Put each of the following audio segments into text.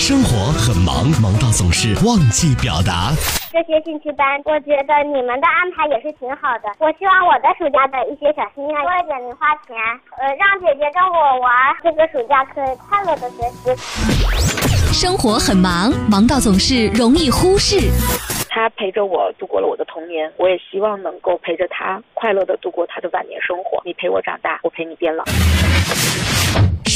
生活很忙，忙到总是忘记表达。这些兴趣班，我觉得你们的安排也是挺好的。我希望我的暑假的一些小心愿多一点零花钱，呃，让姐姐跟我玩，这个暑假可以快乐的学习。生活很忙，忙到总是容易忽视。他陪着我度过了我的童年，我也希望能够陪着他快乐的度过他的晚年生活。你陪我长大，我陪你变老。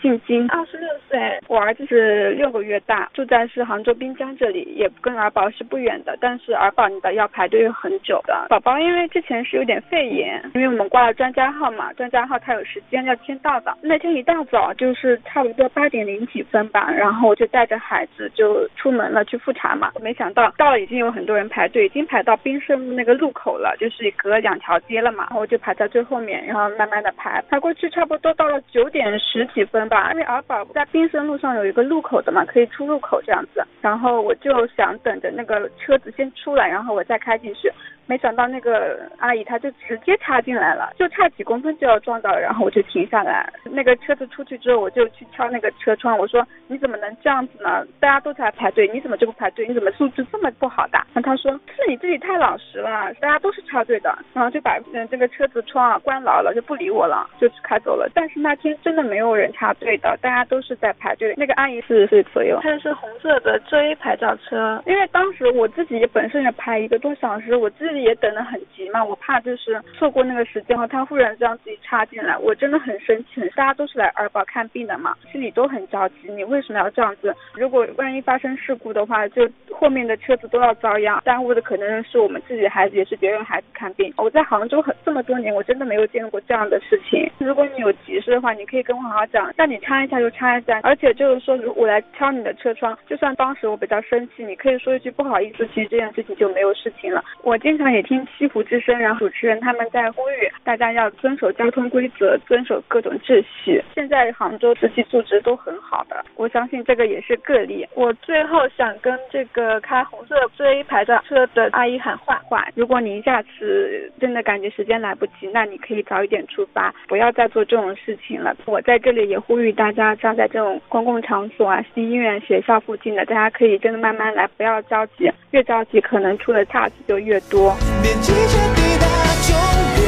姓金，二十六岁，我儿子是六个月大，住在是杭州滨江这里，也跟儿保是不远的，但是儿保你的要排队很久的。宝宝因为之前是有点肺炎，因为我们挂了专家号嘛，专家号他有时间要签到的。那天一大早就是差不多八点零几分吧，然后我就带着孩子就出门了去复查嘛，没想到到了已经有很多人排队，已经排到滨盛路那个路口了，就是隔两条街了嘛，然后就排在最后面，然后慢慢的排，排过去差不多到了九点十几。分吧，因为儿保在滨生路上有一个路口的嘛，可以出入口这样子，然后我就想等着那个车子先出来，然后我再开进去。没想到那个阿姨她就直接插进来了，就差几公分就要撞到，然后我就停下来。那个车子出去之后，我就去敲那个车窗，我说你怎么能这样子呢？大家都在排队，你怎么就不排队？你怎么素质这么不好的？然后他说是你自己太老实了，大家都是插队的，然后就把嗯这个车子窗啊关牢了，就不理我了，就开走了。但是那天真的没有人插队的，大家都是在排队。那个阿姨四十岁左右，她的是红色的浙 A 牌照车，因为当时我自己本身也排一个多小时，我自己。也等得很急嘛，我怕就是错过那个时间后，他忽然这样自己插进来，我真的很生气。大家都是来儿保看病的嘛，心里都很着急。你为什么要这样子？如果万一发生事故的话，就后面的车子都要遭殃，耽误的可能是我们自己的孩子，也是别人孩子看病。我在杭州很这么多年，我真的没有见过这样的事情。如果你有急事的话，你可以跟我好好讲，让你插一下就插一下。而且就是说，如我来敲你的车窗，就算当时我比较生气，你可以说一句不好意思，其实这件事情就没有事情了。我经常。也听西湖之声，然后主持人他们在呼吁大家要遵守交通规则，遵守各种秩序。现在杭州司机素质都很好的，我相信这个也是个例。我最后想跟这个开红色追牌的车的阿姨喊话：话，如果您下次真的感觉时间来不及，那你可以早一点出发，不要再做这种事情了。我在这里也呼吁大家，像在这种公共场所啊、医院、学校附近的，大家可以真的慢慢来，不要着急，越着急可能出的岔子就越多。边际距抵达终点，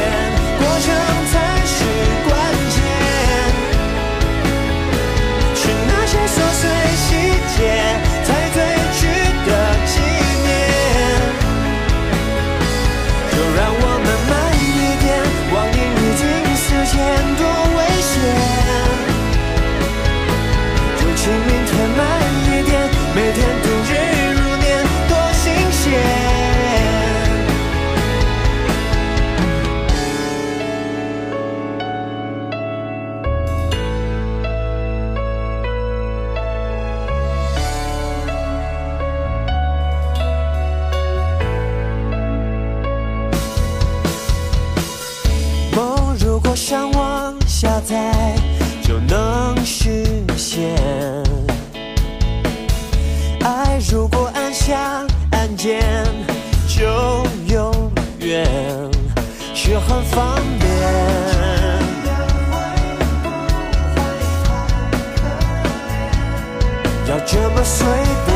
过却很方便。要这么随便。